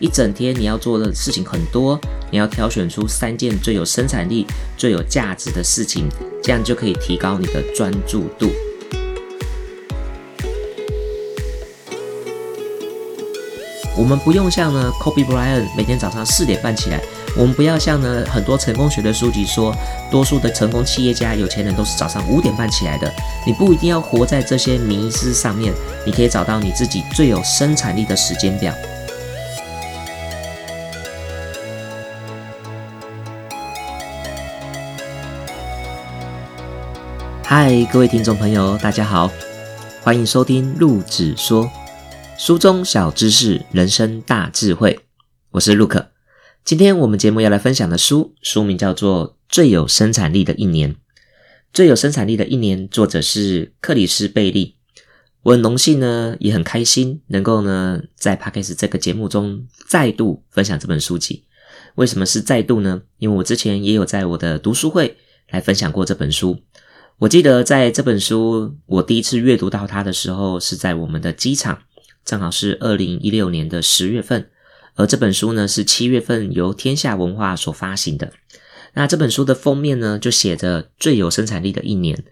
一整天你要做的事情很多，你要挑选出三件最有生产力、最有价值的事情，这样就可以提高你的专注度。我们不用像呢，Kobe Bryant 每天早上四点半起来。我们不要像呢很多成功学的书籍说，多数的成功企业家、有钱人都是早上五点半起来的。你不一定要活在这些迷思上面，你可以找到你自己最有生产力的时间表。嗨，各位听众朋友，大家好，欢迎收听陆子说。书中小知识，人生大智慧。我是 Luke。今天我们节目要来分享的书，书名叫做《最有生产力的一年》。最有生产力的一年，作者是克里斯贝利。我很荣幸呢，也很开心，能够呢在 p a d k a s 这个节目中再度分享这本书籍。为什么是再度呢？因为我之前也有在我的读书会来分享过这本书。我记得在这本书我第一次阅读到它的时候，是在我们的机场。正好是二零一六年的十月份，而这本书呢是七月份由天下文化所发行的。那这本书的封面呢就写着“最有生产力的一年”。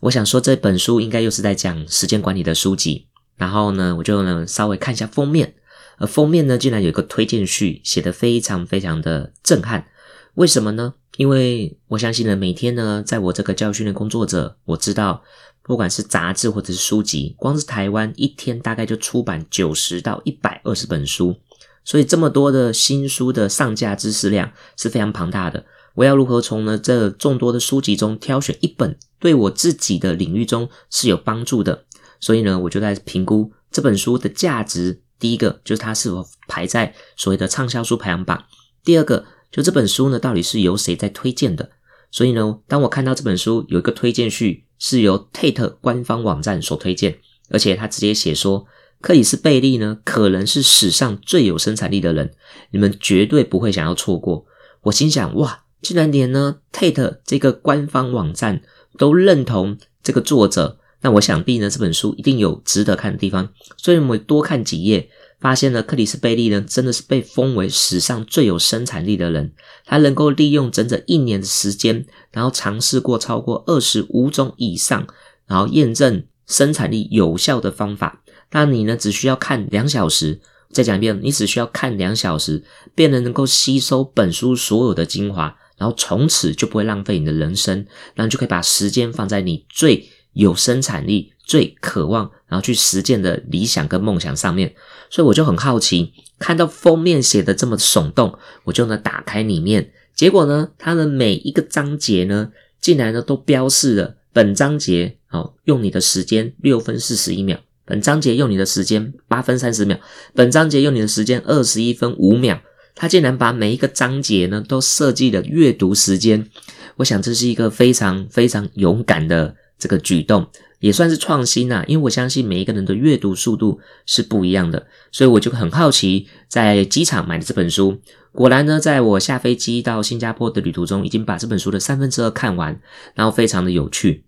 我想说这本书应该又是在讲时间管理的书籍。然后呢，我就呢稍微看一下封面，而封面呢竟然有一个推荐序，写得非常非常的震撼。为什么呢？因为我相信呢，每天呢，在我这个教训练工作者，我知道。不管是杂志或者是书籍，光是台湾一天大概就出版九十到一百二十本书，所以这么多的新书的上架知识量是非常庞大的。我要如何从呢这众多的书籍中挑选一本对我自己的领域中是有帮助的？所以呢，我就在评估这本书的价值。第一个就是它是否排在所谓的畅销书排行榜；第二个就这本书呢到底是由谁在推荐的？所以呢，当我看到这本书有一个推荐序。是由 Tate 官方网站所推荐，而且他直接写说，克里斯贝利呢可能是史上最有生产力的人，你们绝对不会想要错过。我心想，哇，竟然连呢 Tate 这个官方网站都认同这个作者，那我想必呢这本书一定有值得看的地方。所以我们多看几页。发现了克里斯贝利呢，真的是被封为史上最有生产力的人。他能够利用整整一年的时间，然后尝试过超过二十五种以上，然后验证生产力有效的方法。那你呢，只需要看两小时。再讲一遍，你只需要看两小时，便能能够吸收本书所有的精华，然后从此就不会浪费你的人生，然后就可以把时间放在你最有生产力、最渴望，然后去实践的理想跟梦想上面。所以我就很好奇，看到封面写的这么耸动，我就呢打开里面，结果呢，它的每一个章节呢，竟然呢都标示了本章节哦，用你的时间六分四十一秒，本章节用你的时间八分三十秒，本章节用你的时间二十一分五秒，它竟然把每一个章节呢都设计了阅读时间，我想这是一个非常非常勇敢的这个举动。也算是创新呐，因为我相信每一个人的阅读速度是不一样的，所以我就很好奇，在机场买的这本书，果然呢，在我下飞机到新加坡的旅途中，已经把这本书的三分之二看完，然后非常的有趣。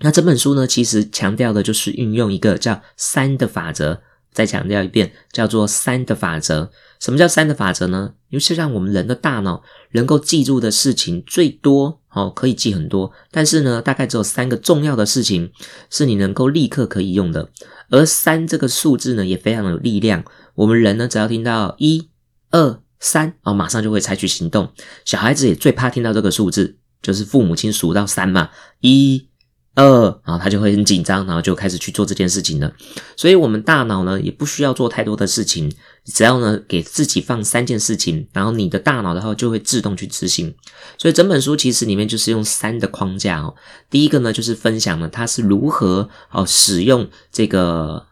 那这本书呢，其实强调的就是运用一个叫三的法则。再强调一遍，叫做三的法则。什么叫三的法则呢？因为是让我们人的大脑能够记住的事情最多哦，可以记很多，但是呢，大概只有三个重要的事情是你能够立刻可以用的。而三这个数字呢，也非常有力量。我们人呢，只要听到一、二、三，哦，马上就会采取行动。小孩子也最怕听到这个数字，就是父母亲数到三嘛，一。二，然后他就会很紧张，然后就开始去做这件事情了。所以，我们大脑呢也不需要做太多的事情，只要呢给自己放三件事情，然后你的大脑的话就会自动去执行。所以，整本书其实里面就是用三的框架哦。第一个呢就是分享了他是如何哦使用这个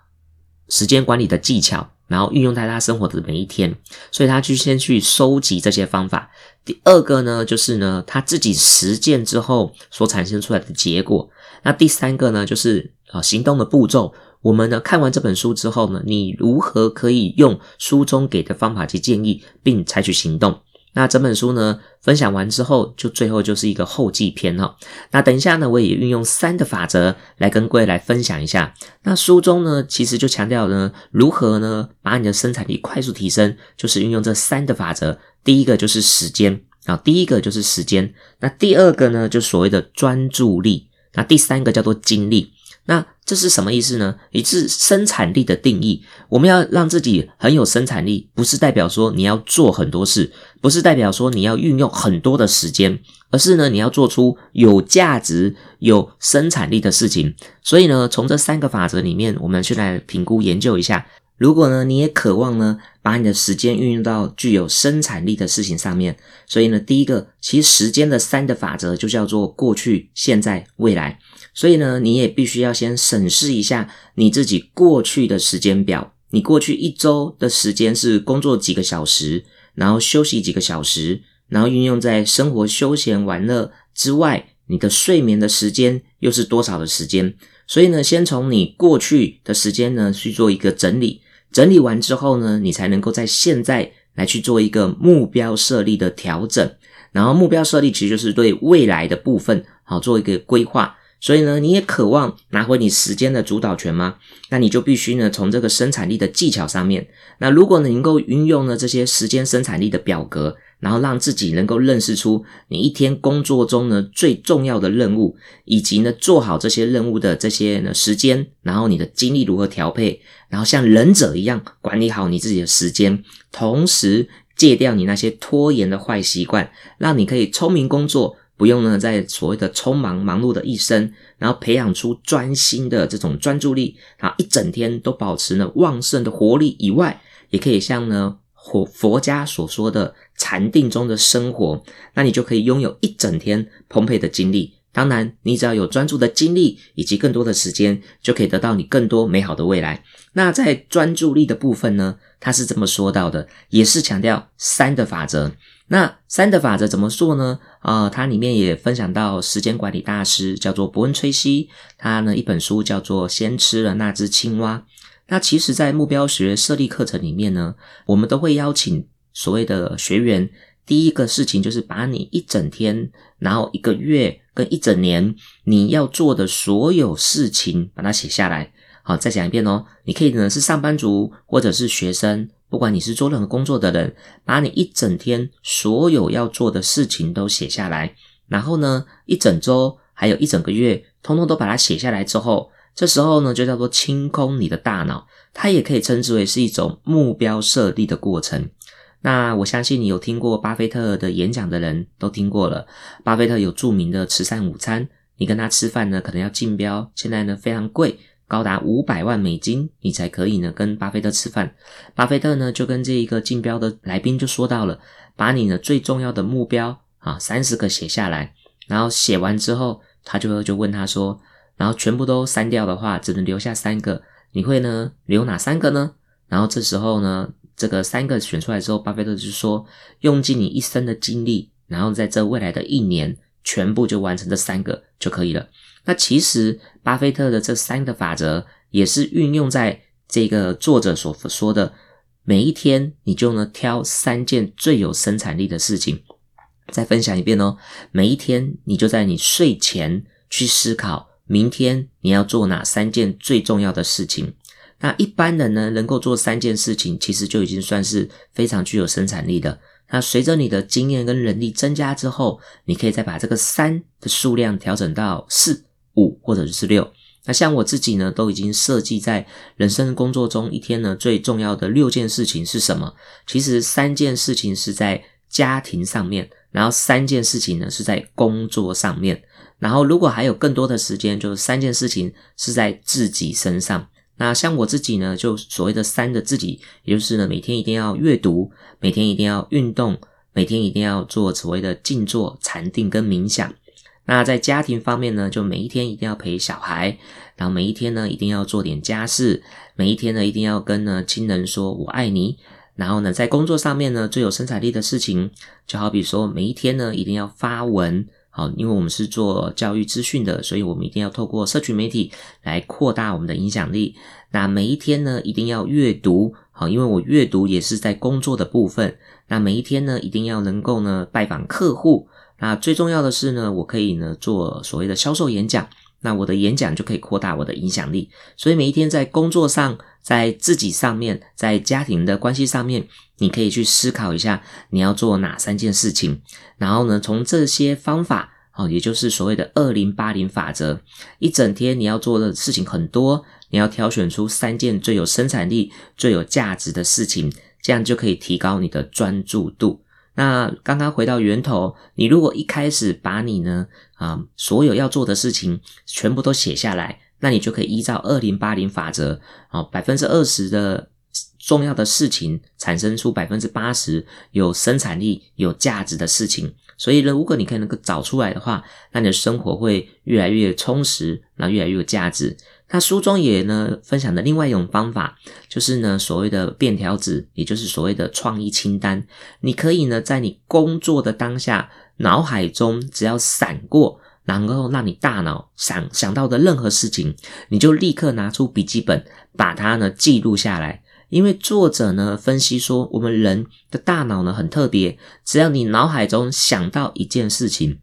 时间管理的技巧，然后运用在他生活的每一天。所以，他去先去收集这些方法。第二个呢就是呢他自己实践之后所产生出来的结果。那第三个呢，就是啊行动的步骤。我们呢看完这本书之后呢，你如何可以用书中给的方法及建议，并采取行动？那整本书呢分享完之后，就最后就是一个后记篇哈。那等一下呢，我也运用三的法则来跟各位来分享一下。那书中呢，其实就强调呢，如何呢把你的生产力快速提升，就是运用这三的法则。第一个就是时间啊，第一个就是时间。那第二个呢，就所谓的专注力。那第三个叫做精力。那这是什么意思呢？也是生产力的定义。我们要让自己很有生产力，不是代表说你要做很多事，不是代表说你要运用很多的时间，而是呢，你要做出有价值、有生产力的事情。所以呢，从这三个法则里面，我们去来评估研究一下。如果呢，你也渴望呢，把你的时间运用到具有生产力的事情上面，所以呢，第一个，其实时间的三的法则就叫做过去、现在、未来。所以呢，你也必须要先审视一下你自己过去的时间表。你过去一周的时间是工作几个小时，然后休息几个小时，然后运用在生活、休闲、玩乐之外，你的睡眠的时间又是多少的时间？所以呢，先从你过去的时间呢去做一个整理。整理完之后呢，你才能够在现在来去做一个目标设立的调整。然后目标设立其实就是对未来的部分好做一个规划。所以呢，你也渴望拿回你时间的主导权吗？那你就必须呢，从这个生产力的技巧上面。那如果能够运用呢这些时间生产力的表格，然后让自己能够认识出你一天工作中呢最重要的任务，以及呢做好这些任务的这些呢时间，然后你的精力如何调配，然后像忍者一样管理好你自己的时间，同时戒掉你那些拖延的坏习惯，让你可以聪明工作。不用呢，在所谓的匆忙忙碌的一生，然后培养出专心的这种专注力，然后一整天都保持呢旺盛的活力以外，也可以像呢佛佛家所说的禅定中的生活，那你就可以拥有一整天充沛的精力。当然，你只要有专注的精力以及更多的时间，就可以得到你更多美好的未来。那在专注力的部分呢，他是这么说到的，也是强调三的法则。那三的法则怎么做呢？啊，它里面也分享到时间管理大师叫做伯恩·崔西，他呢一本书叫做《先吃了那只青蛙》。那其实，在目标学设立课程里面呢，我们都会邀请所谓的学员，第一个事情就是把你一整天，然后一个月跟一整年你要做的所有事情，把它写下来。好，再讲一遍哦，你可以呢是上班族或者是学生。不管你是做任何工作的人，把你一整天所有要做的事情都写下来，然后呢，一整周还有一整个月，通通都把它写下来之后，这时候呢，就叫做清空你的大脑，它也可以称之为是一种目标设立的过程。那我相信你有听过巴菲特的演讲的人都听过了，巴菲特有著名的慈善午餐，你跟他吃饭呢，可能要竞标，现在呢非常贵。高达五百万美金，你才可以呢跟巴菲特吃饭。巴菲特呢就跟这一个竞标的来宾就说到了，把你呢最重要的目标啊三十个写下来，然后写完之后，他就就问他说，然后全部都删掉的话，只能留下三个，你会呢留哪三个呢？然后这时候呢，这个三个选出来之后，巴菲特就说，用尽你一生的精力，然后在这未来的一年，全部就完成这三个就可以了。那其实，巴菲特的这三个法则也是运用在这个作者所说的每一天，你就呢挑三件最有生产力的事情。再分享一遍哦，每一天你就在你睡前去思考，明天你要做哪三件最重要的事情。那一般人呢，能够做三件事情，其实就已经算是非常具有生产力的。那随着你的经验跟能力增加之后，你可以再把这个三的数量调整到四。五或者是六，那像我自己呢，都已经设计在人生工作中一天呢最重要的六件事情是什么？其实三件事情是在家庭上面，然后三件事情呢是在工作上面，然后如果还有更多的时间，就是三件事情是在自己身上。那像我自己呢，就所谓的三的自己，也就是呢每天一定要阅读，每天一定要运动，每天一定要做所谓的静坐、禅定跟冥想。那在家庭方面呢，就每一天一定要陪小孩，然后每一天呢一定要做点家事，每一天呢一定要跟呢亲人说我爱你。然后呢，在工作上面呢，最有生产力的事情，就好比说每一天呢一定要发文好，因为我们是做教育资讯的，所以我们一定要透过社群媒体来扩大我们的影响力。那每一天呢，一定要阅读，好，因为我阅读也是在工作的部分。那每一天呢，一定要能够呢拜访客户。那最重要的是呢，我可以呢做所谓的销售演讲。那我的演讲就可以扩大我的影响力。所以每一天在工作上，在自己上面，在家庭的关系上面，你可以去思考一下你要做哪三件事情。然后呢，从这些方法。哦，也就是所谓的二零八零法则，一整天你要做的事情很多，你要挑选出三件最有生产力、最有价值的事情，这样就可以提高你的专注度。那刚刚回到源头，你如果一开始把你呢啊所有要做的事情全部都写下来，那你就可以依照二零八零法则，哦，百分之二十的重要的事情产生出百分之八十有生产力、有价值的事情。所以呢，如果你可以能够找出来的话，那你的生活会越来越充实，那越来越有价值。那书中也呢分享的另外一种方法，就是呢所谓的便条纸，也就是所谓的创意清单。你可以呢在你工作的当下，脑海中只要闪过，然后让你大脑想想到的任何事情，你就立刻拿出笔记本，把它呢记录下来。因为作者呢分析说，我们人的大脑呢很特别，只要你脑海中想到一件事情，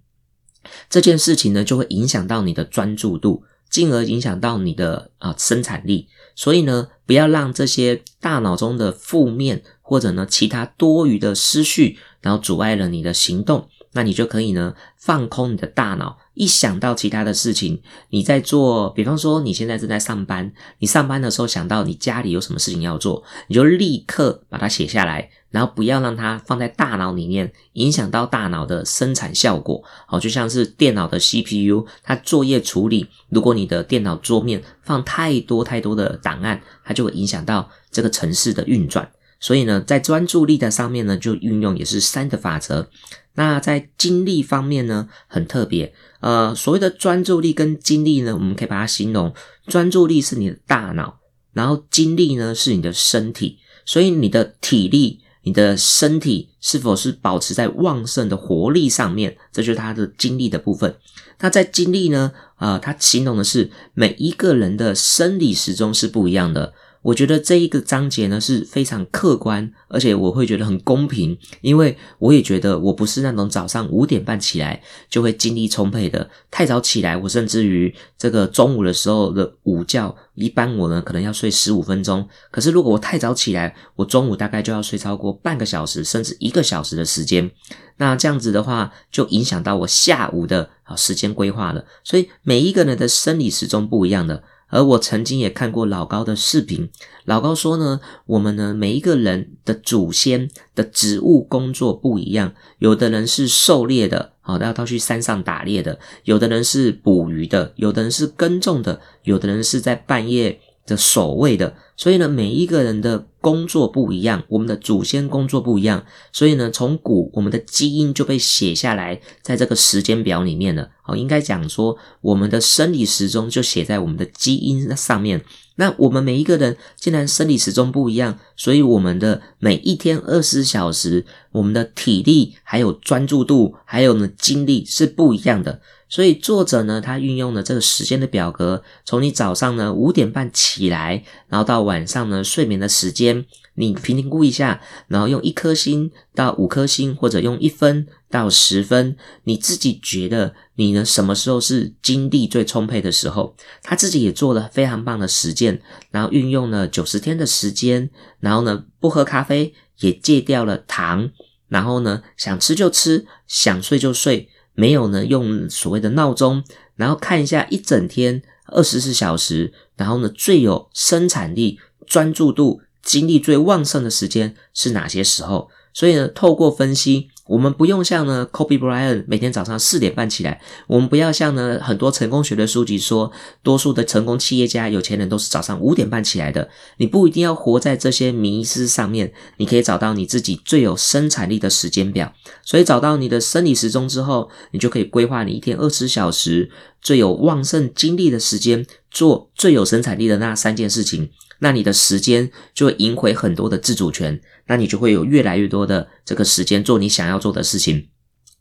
这件事情呢就会影响到你的专注度，进而影响到你的啊生产力。所以呢，不要让这些大脑中的负面或者呢其他多余的思绪，然后阻碍了你的行动。那你就可以呢放空你的大脑，一想到其他的事情，你在做，比方说你现在正在上班，你上班的时候想到你家里有什么事情要做，你就立刻把它写下来，然后不要让它放在大脑里面，影响到大脑的生产效果。好，就像是电脑的 CPU，它作业处理，如果你的电脑桌面放太多太多的档案，它就会影响到这个城市的运转。所以呢，在专注力的上面呢，就运用也是三的法则。那在精力方面呢，很特别。呃，所谓的专注力跟精力呢，我们可以把它形容：专注力是你的大脑，然后精力呢是你的身体。所以你的体力、你的身体是否是保持在旺盛的活力上面，这就是它的精力的部分。那在精力呢，呃，它形容的是每一个人的生理时钟是不一样的。我觉得这一个章节呢是非常客观，而且我会觉得很公平，因为我也觉得我不是那种早上五点半起来就会精力充沛的。太早起来，我甚至于这个中午的时候的午觉，一般我呢可能要睡十五分钟。可是如果我太早起来，我中午大概就要睡超过半个小时，甚至一个小时的时间。那这样子的话，就影响到我下午的啊时间规划了。所以每一个人的生理时钟不一样的。而我曾经也看过老高的视频，老高说呢，我们呢每一个人的祖先的职务工作不一样，有的人是狩猎的，好，要到去山上打猎的；有的人是捕鱼的，有的人是耕种的，有的人是在半夜。的守卫的，所以呢，每一个人的工作不一样，我们的祖先工作不一样，所以呢，从古我们的基因就被写下来，在这个时间表里面了。哦，应该讲说，我们的生理时钟就写在我们的基因上面。那我们每一个人既然生理时钟不一样，所以我们的每一天二十小时，我们的体力、还有专注度、还有呢精力是不一样的。所以作者呢，他运用了这个时间的表格，从你早上呢五点半起来，然后到晚上呢睡眠的时间，你评估一下，然后用一颗星到五颗星，或者用一分到十分，你自己觉得你呢什么时候是精力最充沛的时候？他自己也做了非常棒的实践，然后运用了九十天的时间，然后呢不喝咖啡，也戒掉了糖，然后呢想吃就吃，想睡就睡。没有呢，用所谓的闹钟，然后看一下一整天二十四小时，然后呢最有生产力、专注度、精力最旺盛的时间是哪些时候？所以呢，透过分析。我们不用像呢，Kobe Bryant 每天早上四点半起来。我们不要像呢，很多成功学的书籍说，多数的成功企业家、有钱人都是早上五点半起来的。你不一定要活在这些迷思上面，你可以找到你自己最有生产力的时间表。所以找到你的生理时钟之后，你就可以规划你一天二十小时最有旺盛精力的时间，做最有生产力的那三件事情。那你的时间就会赢回很多的自主权。那你就会有越来越多的这个时间做你想要做的事情。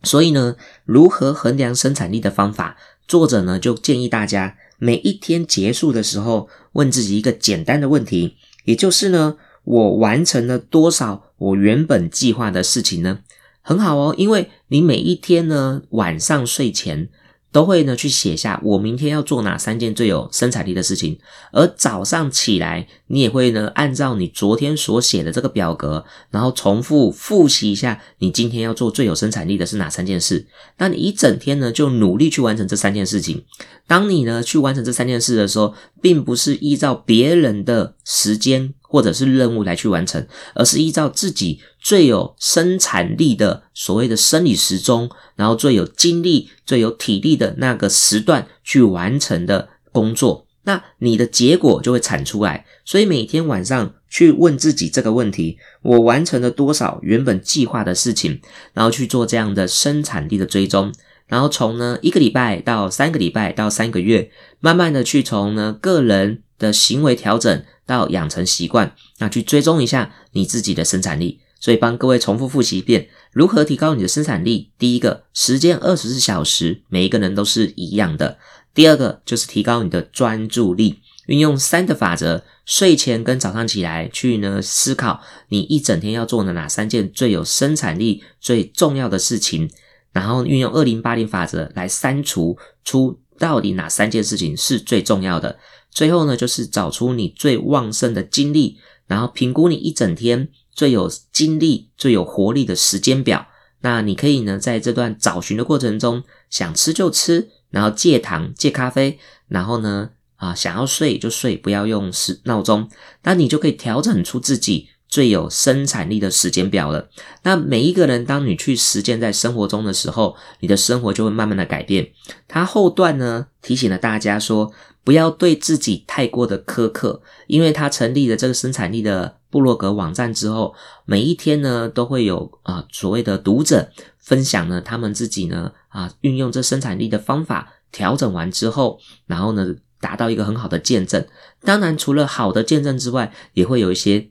所以呢，如何衡量生产力的方法，作者呢就建议大家每一天结束的时候，问自己一个简单的问题，也就是呢，我完成了多少我原本计划的事情呢？很好哦，因为你每一天呢晚上睡前。都会呢去写下我明天要做哪三件最有生产力的事情，而早上起来你也会呢按照你昨天所写的这个表格，然后重复复习一下你今天要做最有生产力的是哪三件事。那你一整天呢就努力去完成这三件事情。当你呢去完成这三件事的时候，并不是依照别人的时间。或者是任务来去完成，而是依照自己最有生产力的所谓的生理时钟，然后最有精力、最有体力的那个时段去完成的工作，那你的结果就会产出来。所以每天晚上去问自己这个问题：我完成了多少原本计划的事情？然后去做这样的生产力的追踪，然后从呢一个礼拜到三个礼拜到三个月，慢慢的去从呢个人的行为调整。到养成习惯，那去追踪一下你自己的生产力。所以帮各位重复复习一遍，如何提高你的生产力？第一个，时间二十四小时，每一个人都是一样的。第二个就是提高你的专注力，运用三的法则，睡前跟早上起来去呢思考你一整天要做的哪三件最有生产力、最重要的事情，然后运用二零八零法则来删除出到底哪三件事情是最重要的。最后呢，就是找出你最旺盛的精力，然后评估你一整天最有精力、最有活力的时间表。那你可以呢，在这段找寻的过程中，想吃就吃，然后戒糖、戒咖啡，然后呢，啊，想要睡就睡，不要用时闹钟。那你就可以调整出自己最有生产力的时间表了。那每一个人，当你去实践在生活中的时候，你的生活就会慢慢的改变。他后段呢，提醒了大家说。不要对自己太过的苛刻，因为他成立了这个生产力的部落格网站之后，每一天呢都会有啊所谓的读者分享呢他们自己呢啊运用这生产力的方法调整完之后，然后呢达到一个很好的见证。当然，除了好的见证之外，也会有一些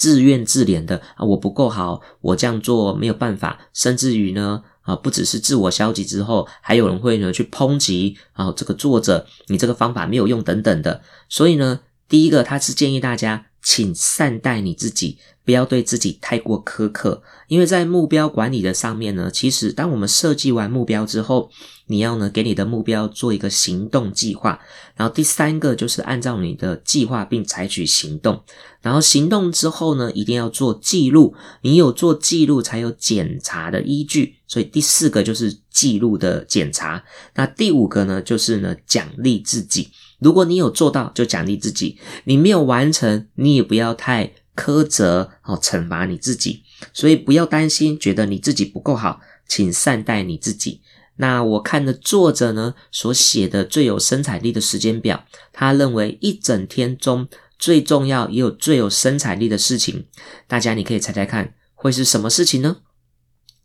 自怨自怜的啊我不够好，我这样做没有办法，甚至于呢。啊，不只是自我消极之后，还有人会呢去抨击啊，这个作者你这个方法没有用等等的。所以呢，第一个他是建议大家，请善待你自己，不要对自己太过苛刻。因为在目标管理的上面呢，其实当我们设计完目标之后，你要呢给你的目标做一个行动计划。然后第三个就是按照你的计划并采取行动。然后行动之后呢，一定要做记录。你有做记录，才有检查的依据。所以第四个就是记录的检查。那第五个呢，就是呢奖励自己。如果你有做到，就奖励自己；你没有完成，你也不要太苛责哦，惩罚你自己。所以不要担心，觉得你自己不够好，请善待你自己。那我看的作者呢所写的最有生产力的时间表，他认为一整天中。最重要也有最有生产力的事情，大家你可以猜猜看会是什么事情呢？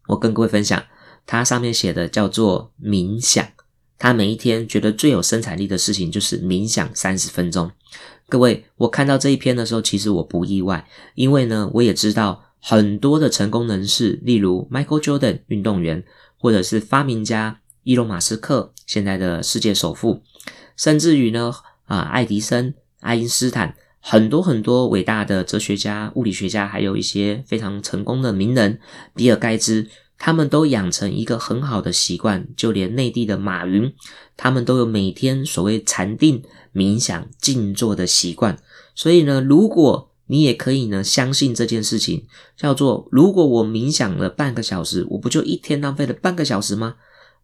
我跟各位分享，它上面写的叫做冥想。他每一天觉得最有生产力的事情就是冥想三十分钟。各位，我看到这一篇的时候，其实我不意外，因为呢，我也知道很多的成功人士，例如 Michael Jordan 运动员，或者是发明家伊隆马斯克，现在的世界首富，甚至于呢，啊，爱迪生、爱因斯坦。很多很多伟大的哲学家、物理学家，还有一些非常成功的名人，比尔盖茨，他们都养成一个很好的习惯。就连内地的马云，他们都有每天所谓禅定、冥想、静坐的习惯。所以呢，如果你也可以呢，相信这件事情，叫做如果我冥想了半个小时，我不就一天浪费了半个小时吗？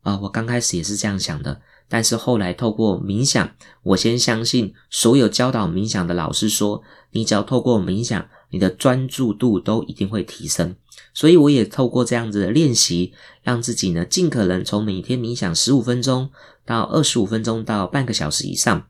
啊，我刚开始也是这样想的。但是后来透过冥想，我先相信所有教导冥想的老师说，你只要透过冥想，你的专注度都一定会提升。所以我也透过这样子的练习，让自己呢尽可能从每天冥想十五分钟到二十五分钟到半个小时以上，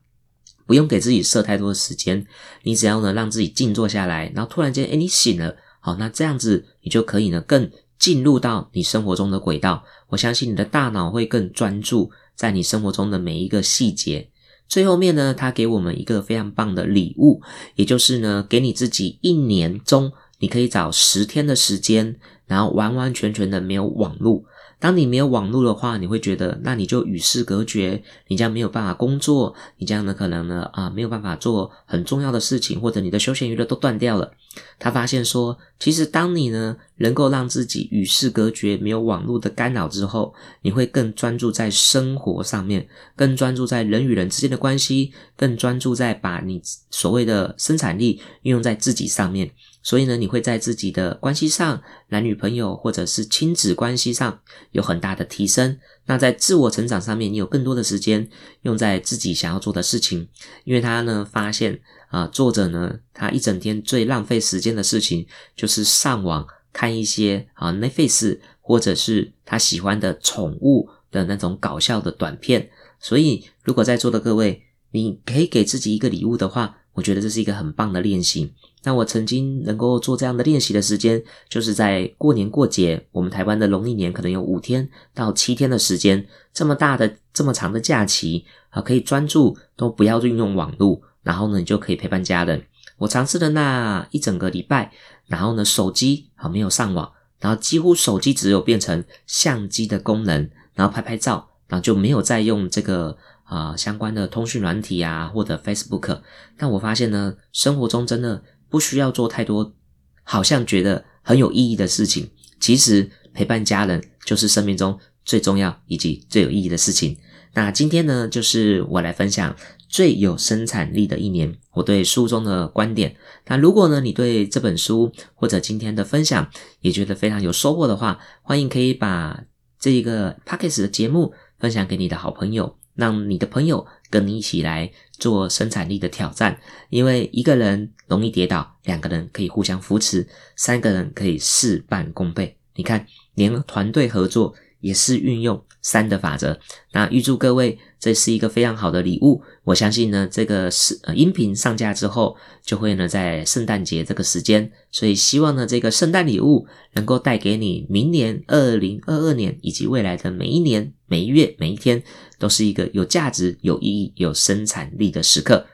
不用给自己设太多的时间。你只要呢让自己静坐下来，然后突然间，哎，你醒了，好，那这样子你就可以呢更进入到你生活中的轨道。我相信你的大脑会更专注。在你生活中的每一个细节，最后面呢，他给我们一个非常棒的礼物，也就是呢，给你自己一年中，你可以找十天的时间，然后完完全全的没有网络，当你没有网络的话，你会觉得那你就与世隔绝，你将没有办法工作，你将呢可能呢啊没有办法做很重要的事情，或者你的休闲娱乐都断掉了。他发现说，其实当你呢能够让自己与世隔绝，没有网络的干扰之后，你会更专注在生活上面，更专注在人与人之间的关系，更专注在把你所谓的生产力运用在自己上面。所以呢，你会在自己的关系上，男女朋友或者是亲子关系上有很大的提升。那在自我成长上面，你有更多的时间用在自己想要做的事情。因为他呢发现啊，作者呢他一整天最浪费时间的事情就是上网看一些啊 Netflix 或者是他喜欢的宠物的那种搞笑的短片。所以，如果在座的各位，你可以给自己一个礼物的话，我觉得这是一个很棒的练习。那我曾经能够做这样的练习的时间，就是在过年过节，我们台湾的农历年可能有五天到七天的时间，这么大的、这么长的假期啊，可以专注都不要运用网络，然后呢，你就可以陪伴家人。我尝试了那一整个礼拜，然后呢，手机啊没有上网，然后几乎手机只有变成相机的功能，然后拍拍照，然后就没有再用这个。啊，相关的通讯软体啊，或者 Facebook，但我发现呢，生活中真的不需要做太多，好像觉得很有意义的事情。其实陪伴家人就是生命中最重要以及最有意义的事情。那今天呢，就是我来分享最有生产力的一年，我对书中的观点。那如果呢，你对这本书或者今天的分享也觉得非常有收获的话，欢迎可以把这一个 p o c k e t 的节目分享给你的好朋友。让你的朋友跟你一起来做生产力的挑战，因为一个人容易跌倒，两个人可以互相扶持，三个人可以事半功倍。你看，连团队合作也是运用。三的法则，那预祝各位，这是一个非常好的礼物。我相信呢，这个是呃音频上架之后，就会呢在圣诞节这个时间，所以希望呢这个圣诞礼物能够带给你明年二零二二年以及未来的每一年、每一月、每一天，都是一个有价值、有意义、有生产力的时刻。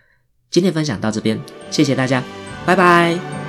今天分享到这边，谢谢大家，拜拜。